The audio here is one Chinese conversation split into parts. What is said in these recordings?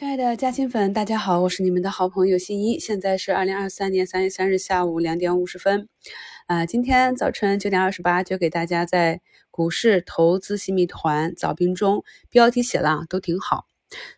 亲爱的嘉兴粉，大家好，我是你们的好朋友新一。现在是二零二三年三月三日下午两点五十分。呃，今天早晨九点二十八就给大家在股市投资新密团早评中标题写了都挺好。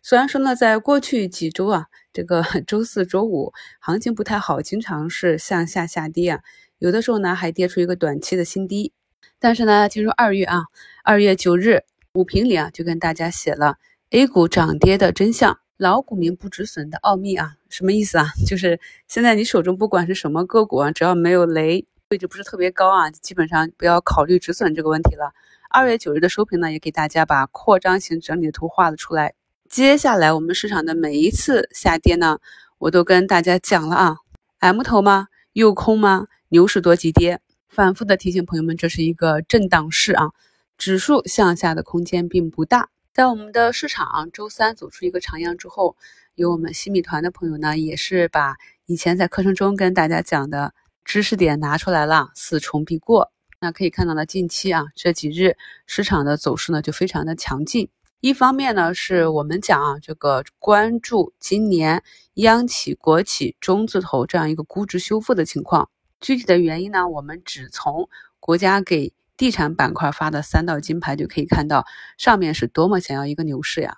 虽然说呢，在过去几周啊，这个 周四周五行情不太好，经常是向下下跌啊，有的时候呢还跌出一个短期的新低。但是呢，进入二月啊，二月九日五评里啊就跟大家写了 A 股涨跌的真相。老股民不止损的奥秘啊，什么意思啊？就是现在你手中不管是什么个股啊，只要没有雷，位置不是特别高啊，基本上不要考虑止损这个问题了。二月九日的收评呢，也给大家把扩张型整理图画了出来。接下来我们市场的每一次下跌呢，我都跟大家讲了啊，M 头吗？诱空吗？牛市多急跌？反复的提醒朋友们，这是一个震荡市啊，指数向下的空间并不大。在我们的市场周三走出一个长阳之后，有我们新米团的朋友呢，也是把以前在课程中跟大家讲的知识点拿出来了，四重必过。那可以看到呢，近期啊这几日市场的走势呢就非常的强劲。一方面呢是我们讲啊这个关注今年央企、国企、中字头这样一个估值修复的情况，具体的原因呢，我们只从国家给。地产板块发的三道金牌就可以看到，上面是多么想要一个牛市呀！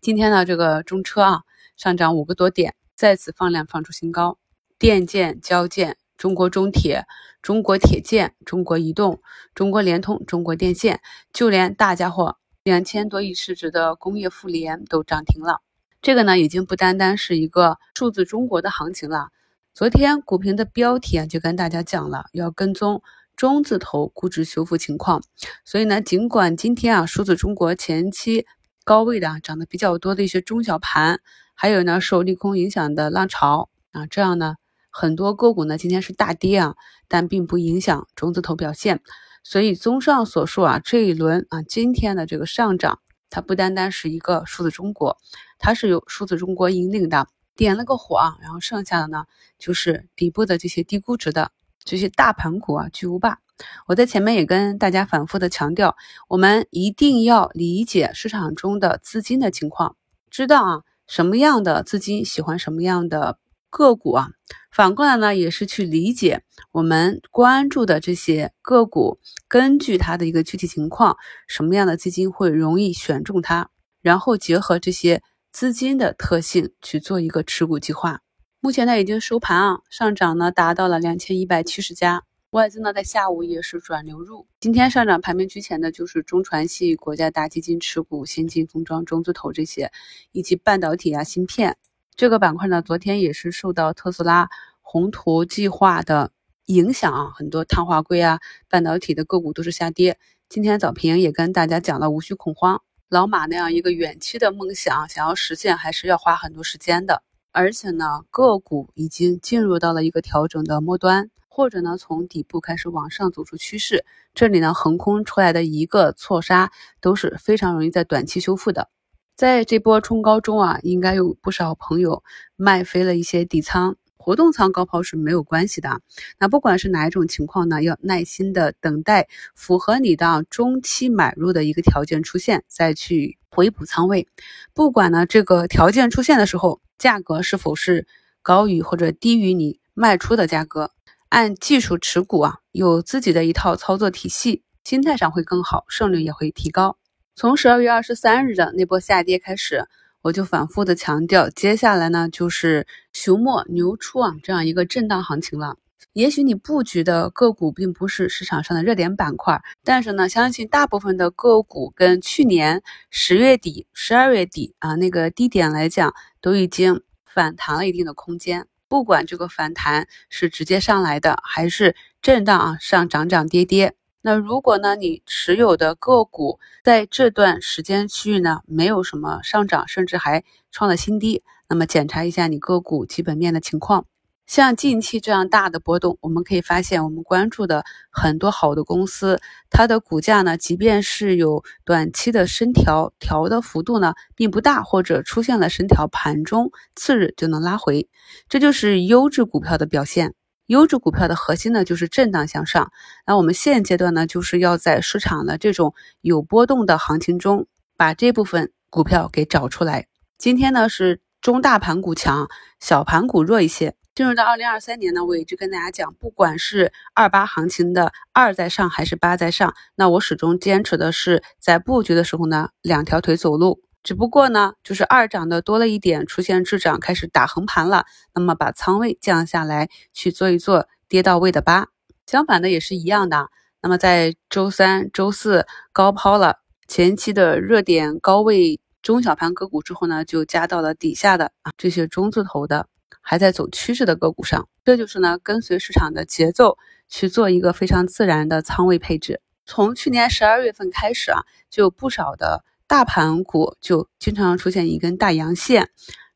今天呢，这个中车啊上涨五个多点，再次放量放出新高。电建、交建、中国中铁、中国铁建、中国移动、中国联通、中国电信，就连大家伙两千多亿市值的工业富联都涨停了。这个呢，已经不单单是一个数字中国的行情了。昨天股评的标题啊，就跟大家讲了，要跟踪。中字头估值修复情况，所以呢，尽管今天啊，数字中国前期高位的涨得比较多的一些中小盘，还有呢受利空影响的浪潮啊，这样呢，很多个股呢今天是大跌啊，但并不影响中字头表现。所以综上所述啊，这一轮啊今天的这个上涨，它不单单是一个数字中国，它是由数字中国引领的，点了个火啊，然后剩下的呢就是底部的这些低估值的。这些大盘股啊，巨无霸！我在前面也跟大家反复的强调，我们一定要理解市场中的资金的情况，知道啊什么样的资金喜欢什么样的个股啊。反过来呢，也是去理解我们关注的这些个股，根据它的一个具体情况，什么样的资金会容易选中它，然后结合这些资金的特性去做一个持股计划。目前呢已经收盘啊，上涨呢达到了两千一百七十家，外资呢在下午也是转流入。今天上涨排名居前的就是中传系、国家大基金持股、先进封装、中字头这些，以及半导体啊、芯片这个板块呢，昨天也是受到特斯拉宏图计划的影响啊，很多碳化硅啊、半导体的个股都是下跌。今天早评也跟大家讲了，无需恐慌，老马那样一个远期的梦想，想要实现还是要花很多时间的。而且呢，个股已经进入到了一个调整的末端，或者呢从底部开始往上走出趋势。这里呢横空出来的一个错杀都是非常容易在短期修复的。在这波冲高中啊，应该有不少朋友卖飞了一些底仓。活动仓高抛是没有关系的，那不管是哪一种情况呢，要耐心的等待符合你的中期买入的一个条件出现，再去回补仓位。不管呢这个条件出现的时候，价格是否是高于或者低于你卖出的价格，按技术持股啊，有自己的一套操作体系，心态上会更好，胜率也会提高。从十二月二十三日的那波下跌开始。我就反复的强调，接下来呢就是熊末牛出啊这样一个震荡行情了。也许你布局的个股并不是市场上的热点板块，但是呢，相信大部分的个股跟去年十月底、十二月底啊那个低点来讲，都已经反弹了一定的空间。不管这个反弹是直接上来的，还是震荡啊上涨涨跌跌。那如果呢，你持有的个股在这段时间区域呢，没有什么上涨，甚至还创了新低，那么检查一下你个股基本面的情况。像近期这样大的波动，我们可以发现，我们关注的很多好的公司，它的股价呢，即便是有短期的升调，调的幅度呢并不大，或者出现了升调，盘中次日就能拉回，这就是优质股票的表现。优质股票的核心呢，就是震荡向上。那我们现阶段呢，就是要在市场的这种有波动的行情中，把这部分股票给找出来。今天呢是中大盘股强，小盘股弱一些。进入到二零二三年呢，我一直跟大家讲，不管是二八行情的二在上还是八在上，那我始终坚持的是在布局的时候呢，两条腿走路。只不过呢，就是二涨的多了一点，出现滞涨，开始打横盘了，那么把仓位降下来，去做一做跌到位的八。相反的也是一样的。那么在周三、周四高抛了前期的热点高位中小盘个股之后呢，就加到了底下的啊这些中字头的。还在走趋势的个股上，这就是呢跟随市场的节奏去做一个非常自然的仓位配置。从去年十二月份开始啊，就有不少的大盘股就经常出现一根大阳线，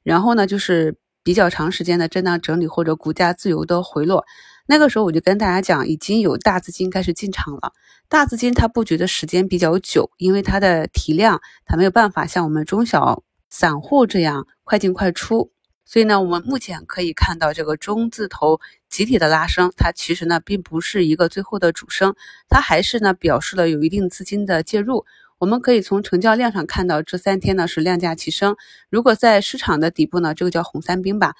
然后呢就是比较长时间的震荡整理或者股价自由的回落。那个时候我就跟大家讲，已经有大资金开始进场了。大资金它布局的时间比较久，因为它的体量它没有办法像我们中小散户这样快进快出。所以呢，我们目前可以看到这个中字头集体的拉升，它其实呢并不是一个最后的主升，它还是呢表示了有一定资金的介入。我们可以从成交量上看到，这三天呢是量价齐升。如果在市场的底部呢，这个叫红三兵吧，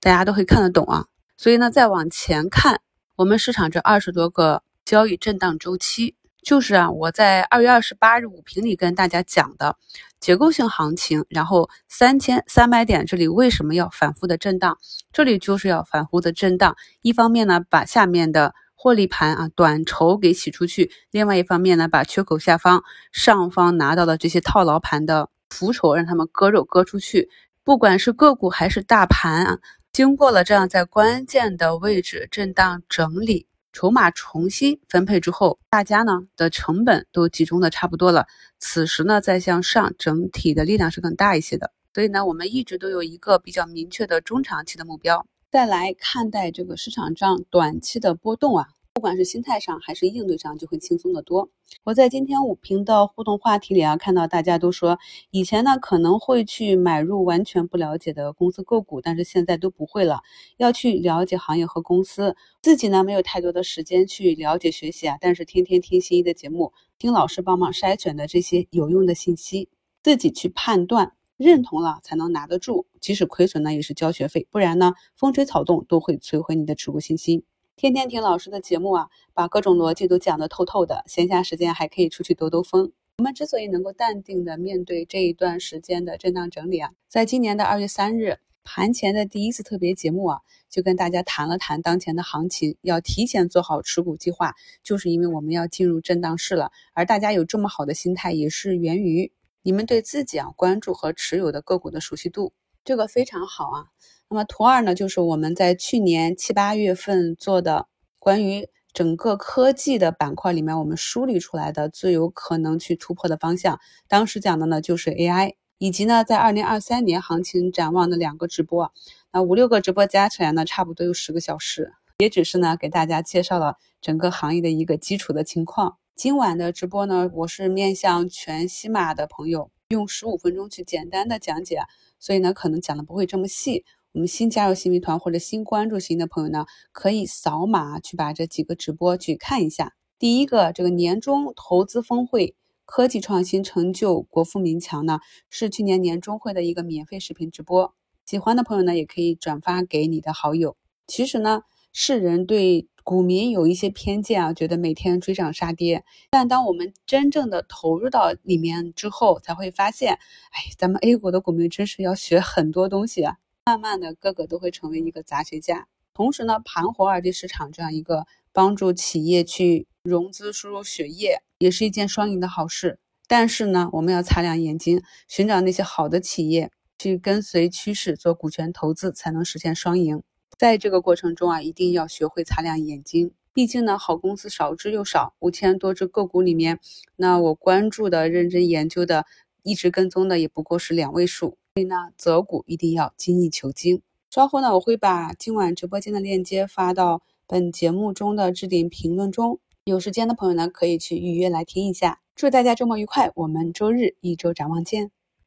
大家都会看得懂啊。所以呢，再往前看，我们市场这二十多个交易震荡周期。就是啊，我在二月二十八日午评里跟大家讲的结构性行情，然后三千三百点这里为什么要反复的震荡？这里就是要反复的震荡，一方面呢把下面的获利盘啊短筹给洗出去，另外一方面呢把缺口下方上方拿到的这些套牢盘的浮筹让他们割肉割出去。不管是个股还是大盘啊，经过了这样在关键的位置震荡整理。筹码重新分配之后，大家呢的成本都集中的差不多了。此时呢再向上，整体的力量是更大一些的。所以呢，我们一直都有一个比较明确的中长期的目标。再来看待这个市场上短期的波动啊。不管是心态上还是应对上，就会轻松的多。我在今天五评的互动话题里啊，看到大家都说，以前呢可能会去买入完全不了解的公司个股，但是现在都不会了，要去了解行业和公司。自己呢没有太多的时间去了解学习啊，但是天天听心仪的节目，听老师帮忙筛选的这些有用的信息，自己去判断认同了才能拿得住。即使亏损呢，也是交学费，不然呢风吹草动都会摧毁你的持股信心。天天听老师的节目啊，把各种逻辑都讲得透透的。闲暇时间还可以出去兜兜风。我们之所以能够淡定的面对这一段时间的震荡整理啊，在今年的二月三日盘前的第一次特别节目啊，就跟大家谈了谈当前的行情，要提前做好持股计划，就是因为我们要进入震荡市了。而大家有这么好的心态，也是源于你们对自己啊关注和持有的个股的熟悉度，这个非常好啊。那么图二呢，就是我们在去年七八月份做的关于整个科技的板块里面，我们梳理出来的最有可能去突破的方向。当时讲的呢就是 AI，以及呢在二零二三年行情展望的两个直播。那五六个直播加起来呢，差不多有十个小时，也只是呢给大家介绍了整个行业的一个基础的情况。今晚的直播呢，我是面向全西马的朋友，用十五分钟去简单的讲解，所以呢可能讲的不会这么细。我们新加入新民团或者新关注新的朋友呢，可以扫码去把这几个直播去看一下。第一个，这个年终投资峰会，科技创新成就国富民强呢，是去年年终会的一个免费视频直播。喜欢的朋友呢，也可以转发给你的好友。其实呢，世人对股民有一些偏见啊，觉得每天追涨杀跌。但当我们真正的投入到里面之后，才会发现，哎，咱们 A 股的股民真是要学很多东西啊。慢慢的，个个都会成为一个杂学家。同时呢，盘活二级市场这样一个帮助企业去融资、输入血液，也是一件双赢的好事。但是呢，我们要擦亮眼睛，寻找那些好的企业，去跟随趋势做股权投资，才能实现双赢。在这个过程中啊，一定要学会擦亮眼睛。毕竟呢，好公司少之又少，五千多只个股里面，那我关注的、认真研究的、一直跟踪的，也不过是两位数。所以呢，择股一定要精益求精。稍后呢，我会把今晚直播间的链接发到本节目中的置顶评论中，有时间的朋友呢，可以去预约来听一下。祝大家周末愉快，我们周日一周展望见。